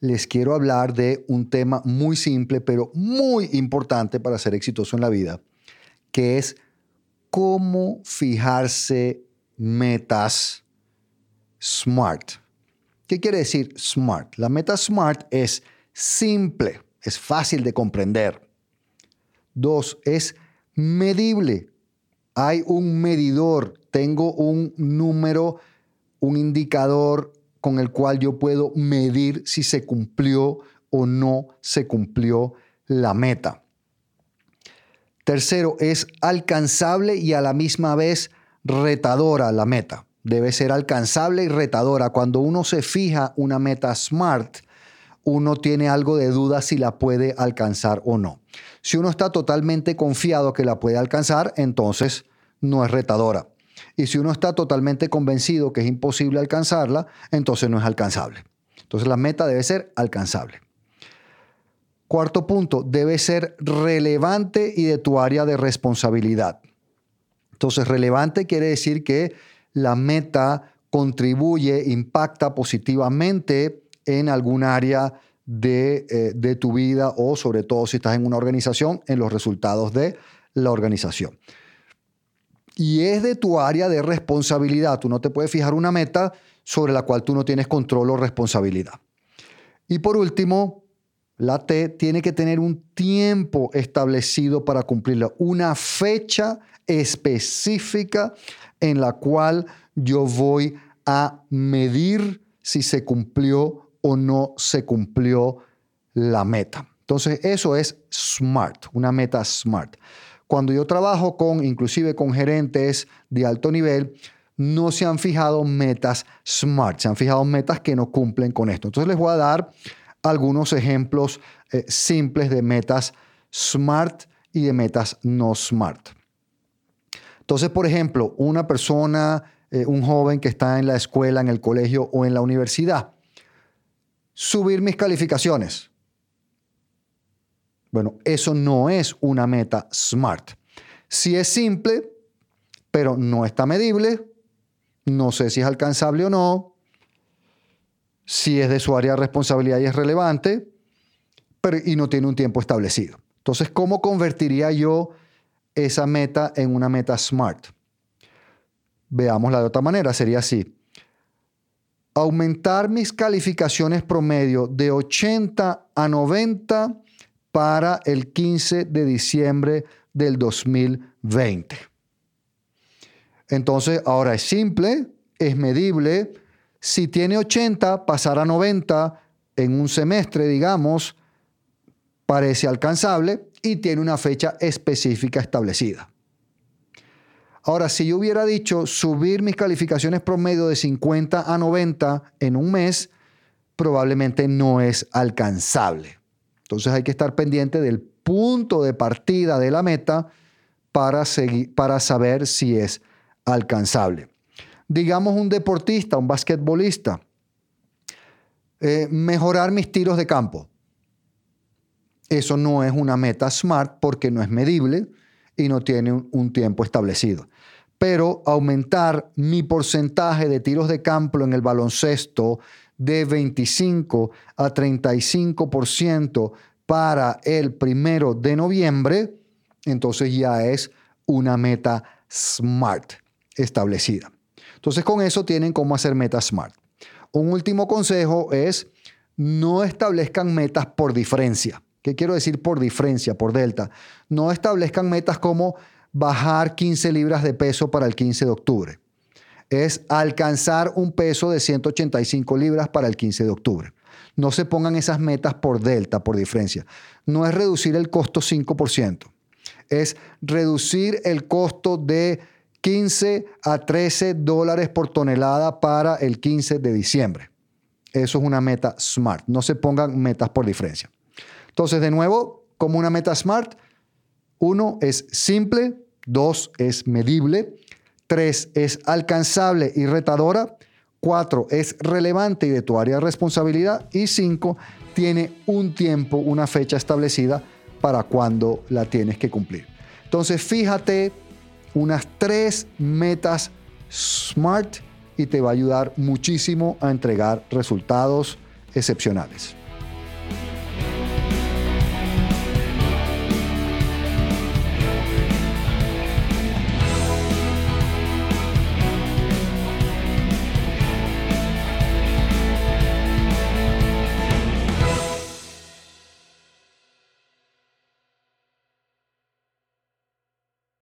les quiero hablar de un tema muy simple, pero muy importante para ser exitoso en la vida, que es cómo fijarse metas SMART. ¿Qué quiere decir SMART? La meta SMART es simple, es fácil de comprender. Dos, es medible. Hay un medidor, tengo un número, un indicador con el cual yo puedo medir si se cumplió o no se cumplió la meta. Tercero, es alcanzable y a la misma vez retadora la meta. Debe ser alcanzable y retadora. Cuando uno se fija una meta SMART, uno tiene algo de duda si la puede alcanzar o no. Si uno está totalmente confiado que la puede alcanzar, entonces no es retadora. Y si uno está totalmente convencido que es imposible alcanzarla, entonces no es alcanzable. Entonces la meta debe ser alcanzable. Cuarto punto, debe ser relevante y de tu área de responsabilidad. Entonces, relevante quiere decir que la meta contribuye, impacta positivamente en algún área de, eh, de, tu vida o sobre todo si estás en una organización, en los resultados de la organización y es de tu área de responsabilidad. Tú no te puedes fijar una meta sobre la cual tú no tienes control o responsabilidad. Y por último, la T tiene que tener un tiempo establecido para cumplirla, una fecha específica en la cual yo voy a medir si se cumplió o no se cumplió la meta. Entonces, eso es SMART, una meta SMART. Cuando yo trabajo con, inclusive con gerentes de alto nivel, no se han fijado metas SMART, se han fijado metas que no cumplen con esto. Entonces les voy a dar algunos ejemplos eh, simples de metas SMART y de metas no SMART. Entonces, por ejemplo, una persona, eh, un joven que está en la escuela, en el colegio o en la universidad, subir mis calificaciones. Bueno, eso no es una meta SMART. Si es simple, pero no está medible, no sé si es alcanzable o no, si es de su área de responsabilidad y es relevante, pero, y no tiene un tiempo establecido. Entonces, ¿cómo convertiría yo esa meta en una meta SMART? Veámosla de otra manera, sería así. Aumentar mis calificaciones promedio de 80 a 90 para el 15 de diciembre del 2020. Entonces, ahora es simple, es medible. Si tiene 80, pasar a 90 en un semestre, digamos, parece alcanzable y tiene una fecha específica establecida. Ahora, si yo hubiera dicho subir mis calificaciones promedio de 50 a 90 en un mes, probablemente no es alcanzable. Entonces hay que estar pendiente del punto de partida de la meta para, seguir, para saber si es alcanzable. Digamos un deportista, un basquetbolista, eh, mejorar mis tiros de campo. Eso no es una meta SMART porque no es medible y no tiene un tiempo establecido. Pero aumentar mi porcentaje de tiros de campo en el baloncesto de 25 a 35% para el primero de noviembre, entonces ya es una meta SMART establecida. Entonces con eso tienen cómo hacer metas SMART. Un último consejo es no establezcan metas por diferencia. ¿Qué quiero decir por diferencia, por delta? No establezcan metas como bajar 15 libras de peso para el 15 de octubre es alcanzar un peso de 185 libras para el 15 de octubre. No se pongan esas metas por delta, por diferencia. No es reducir el costo 5%, es reducir el costo de 15 a 13 dólares por tonelada para el 15 de diciembre. Eso es una meta SMART. No se pongan metas por diferencia. Entonces, de nuevo, como una meta SMART, uno es simple, dos es medible, tres es alcanzable y retadora, cuatro es relevante y de tu área de responsabilidad y cinco tiene un tiempo, una fecha establecida para cuando la tienes que cumplir. Entonces, fíjate unas tres metas SMART y te va a ayudar muchísimo a entregar resultados excepcionales.